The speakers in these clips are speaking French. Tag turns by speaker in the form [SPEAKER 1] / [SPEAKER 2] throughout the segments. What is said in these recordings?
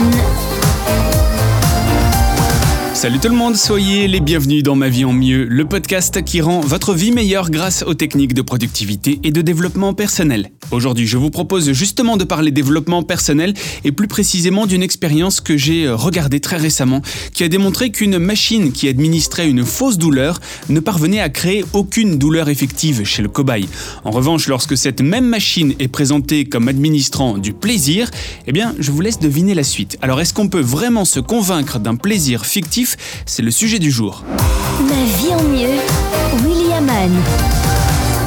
[SPEAKER 1] one.
[SPEAKER 2] Salut tout le monde, soyez les bienvenus dans Ma vie en mieux, le podcast qui rend votre vie meilleure grâce aux techniques de productivité et de développement personnel. Aujourd'hui, je vous propose justement de parler développement personnel et plus précisément d'une expérience que j'ai regardée très récemment qui a démontré qu'une machine qui administrait une fausse douleur ne parvenait à créer aucune douleur effective chez le cobaye. En revanche, lorsque cette même machine est présentée comme administrant du plaisir, eh bien, je vous laisse deviner la suite. Alors, est-ce qu'on peut vraiment se convaincre d'un plaisir fictif c'est le sujet du jour.
[SPEAKER 1] Ma vie en mieux, William.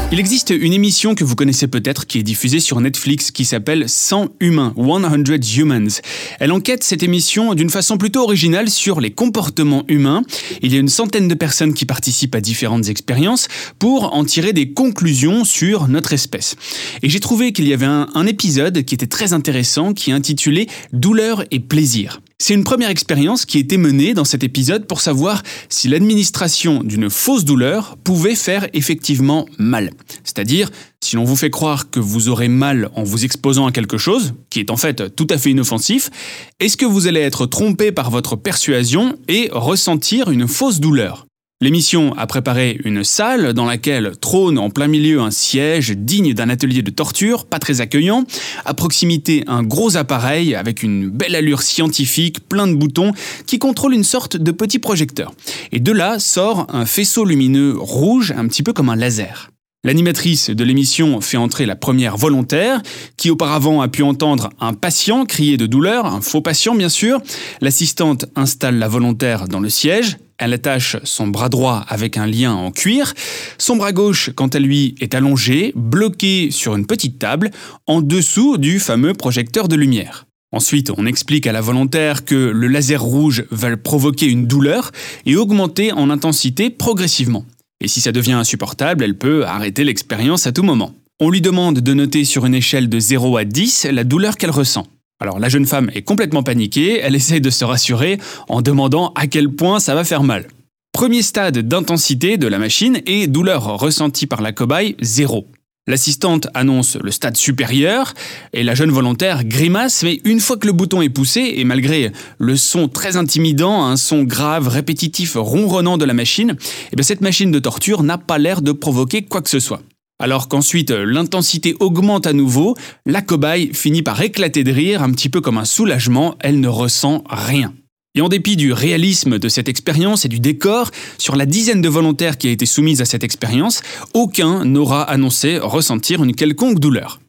[SPEAKER 2] Il existe une émission que vous connaissez peut-être qui est diffusée sur Netflix qui s'appelle 100 humains, 100 Humans. Elle enquête cette émission d'une façon plutôt originale sur les comportements humains. Il y a une centaine de personnes qui participent à différentes expériences pour en tirer des conclusions sur notre espèce. Et j'ai trouvé qu'il y avait un, un épisode qui était très intéressant qui est intitulé Douleur et plaisir. C'est une première expérience qui a été menée dans cet épisode pour savoir si l'administration d'une fausse douleur pouvait faire effectivement mal. C'est-à-dire, si l'on vous fait croire que vous aurez mal en vous exposant à quelque chose, qui est en fait tout à fait inoffensif, est-ce que vous allez être trompé par votre persuasion et ressentir une fausse douleur? L'émission a préparé une salle dans laquelle trône en plein milieu un siège digne d'un atelier de torture, pas très accueillant, à proximité un gros appareil avec une belle allure scientifique, plein de boutons, qui contrôle une sorte de petit projecteur. Et de là sort un faisceau lumineux rouge, un petit peu comme un laser. L'animatrice de l'émission fait entrer la première volontaire, qui auparavant a pu entendre un patient crier de douleur, un faux patient bien sûr. L'assistante installe la volontaire dans le siège, elle attache son bras droit avec un lien en cuir. Son bras gauche, quant à lui, est allongé, bloqué sur une petite table, en dessous du fameux projecteur de lumière. Ensuite, on explique à la volontaire que le laser rouge va provoquer une douleur et augmenter en intensité progressivement. Et si ça devient insupportable, elle peut arrêter l'expérience à tout moment. On lui demande de noter sur une échelle de 0 à 10 la douleur qu'elle ressent. Alors la jeune femme est complètement paniquée, elle essaye de se rassurer en demandant à quel point ça va faire mal. Premier stade d'intensité de la machine et douleur ressentie par la cobaye, zéro. L'assistante annonce le stade supérieur et la jeune volontaire grimace, mais une fois que le bouton est poussé, et malgré le son très intimidant, un son grave, répétitif, ronronnant de la machine, eh cette machine de torture n'a pas l'air de provoquer quoi que ce soit. Alors qu'ensuite l'intensité augmente à nouveau, la cobaye finit par éclater de rire, un petit peu comme un soulagement, elle ne ressent rien. Et en dépit du réalisme de cette expérience et du décor, sur la dizaine de volontaires qui a été soumise à cette expérience, aucun n'aura annoncé ressentir une quelconque douleur.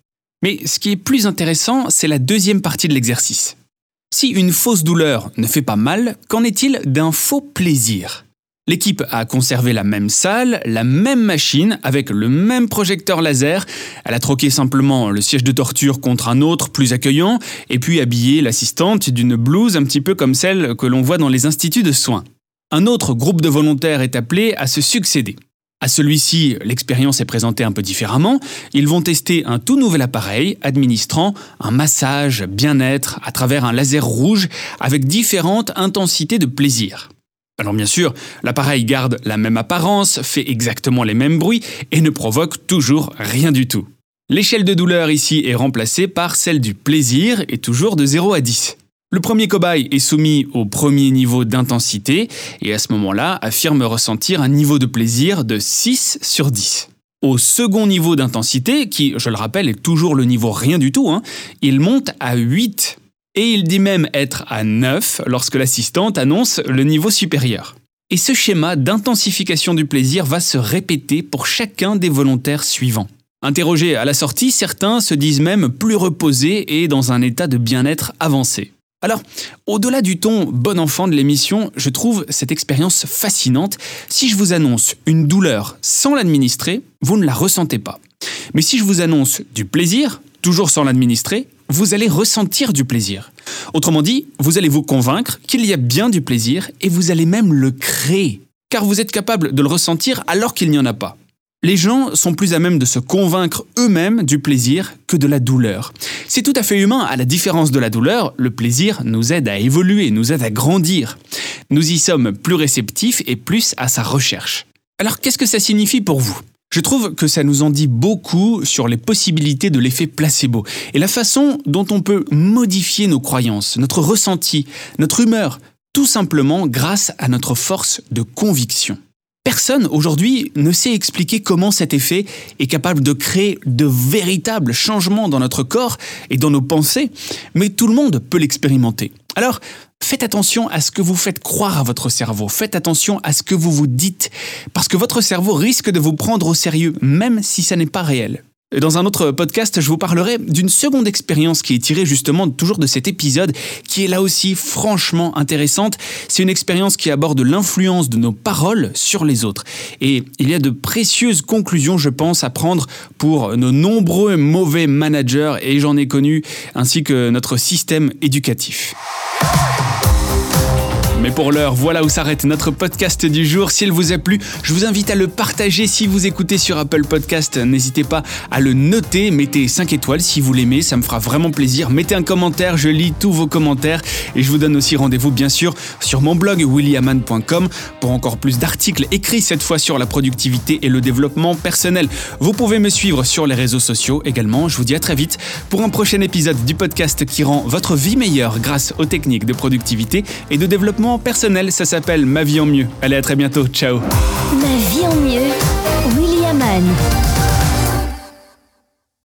[SPEAKER 2] Mais ce qui est plus intéressant, c'est la deuxième partie de l'exercice. Si une fausse douleur ne fait pas mal, qu'en est-il d'un faux plaisir? L'équipe a conservé la même salle, la même machine, avec le même projecteur laser. Elle a troqué simplement le siège de torture contre un autre plus accueillant, et puis habillé l'assistante d'une blouse un petit peu comme celle que l'on voit dans les instituts de soins. Un autre groupe de volontaires est appelé à se succéder. À celui-ci, l'expérience est présentée un peu différemment. Ils vont tester un tout nouvel appareil administrant un massage bien-être à travers un laser rouge avec différentes intensités de plaisir. Alors bien sûr, l'appareil garde la même apparence, fait exactement les mêmes bruits et ne provoque toujours rien du tout. L'échelle de douleur ici est remplacée par celle du plaisir et toujours de 0 à 10. Le premier cobaye est soumis au premier niveau d'intensité et à ce moment-là affirme ressentir un niveau de plaisir de 6 sur 10. Au second niveau d'intensité, qui je le rappelle est toujours le niveau rien du tout, hein, il monte à 8 et il dit même être à 9 lorsque l'assistante annonce le niveau supérieur. Et ce schéma d'intensification du plaisir va se répéter pour chacun des volontaires suivants. Interrogés à la sortie, certains se disent même plus reposés et dans un état de bien-être avancé. Alors, au-delà du ton bon enfant de l'émission, je trouve cette expérience fascinante. Si je vous annonce une douleur sans l'administrer, vous ne la ressentez pas. Mais si je vous annonce du plaisir, toujours sans l'administrer, vous allez ressentir du plaisir. Autrement dit, vous allez vous convaincre qu'il y a bien du plaisir et vous allez même le créer, car vous êtes capable de le ressentir alors qu'il n'y en a pas. Les gens sont plus à même de se convaincre eux-mêmes du plaisir que de la douleur. C'est tout à fait humain, à la différence de la douleur, le plaisir nous aide à évoluer, nous aide à grandir. Nous y sommes plus réceptifs et plus à sa recherche. Alors qu'est-ce que ça signifie pour vous? Je trouve que ça nous en dit beaucoup sur les possibilités de l'effet placebo et la façon dont on peut modifier nos croyances, notre ressenti, notre humeur, tout simplement grâce à notre force de conviction. Personne aujourd'hui ne sait expliquer comment cet effet est capable de créer de véritables changements dans notre corps et dans nos pensées, mais tout le monde peut l'expérimenter. Alors, faites attention à ce que vous faites croire à votre cerveau, faites attention à ce que vous vous dites, parce que votre cerveau risque de vous prendre au sérieux, même si ça n'est pas réel. Dans un autre podcast, je vous parlerai d'une seconde expérience qui est tirée justement toujours de cet épisode, qui est là aussi franchement intéressante. C'est une expérience qui aborde l'influence de nos paroles sur les autres. Et il y a de précieuses conclusions, je pense, à prendre pour nos nombreux mauvais managers, et j'en ai connu, ainsi que notre système éducatif. Mais pour l'heure, voilà où s'arrête notre podcast du jour. S'il vous a plu, je vous invite à le partager si vous écoutez sur Apple Podcast. N'hésitez pas à le noter, mettez 5 étoiles si vous l'aimez, ça me fera vraiment plaisir. Mettez un commentaire, je lis tous vos commentaires et je vous donne aussi rendez-vous bien sûr sur mon blog williaman.com pour encore plus d'articles écrits cette fois sur la productivité et le développement personnel. Vous pouvez me suivre sur les réseaux sociaux également. Je vous dis à très vite pour un prochain épisode du podcast qui rend votre vie meilleure grâce aux techniques de productivité et de personnel, ça s'appelle Ma vie en mieux. Allez, à très bientôt, ciao
[SPEAKER 1] Ma vie en mieux, William Anne.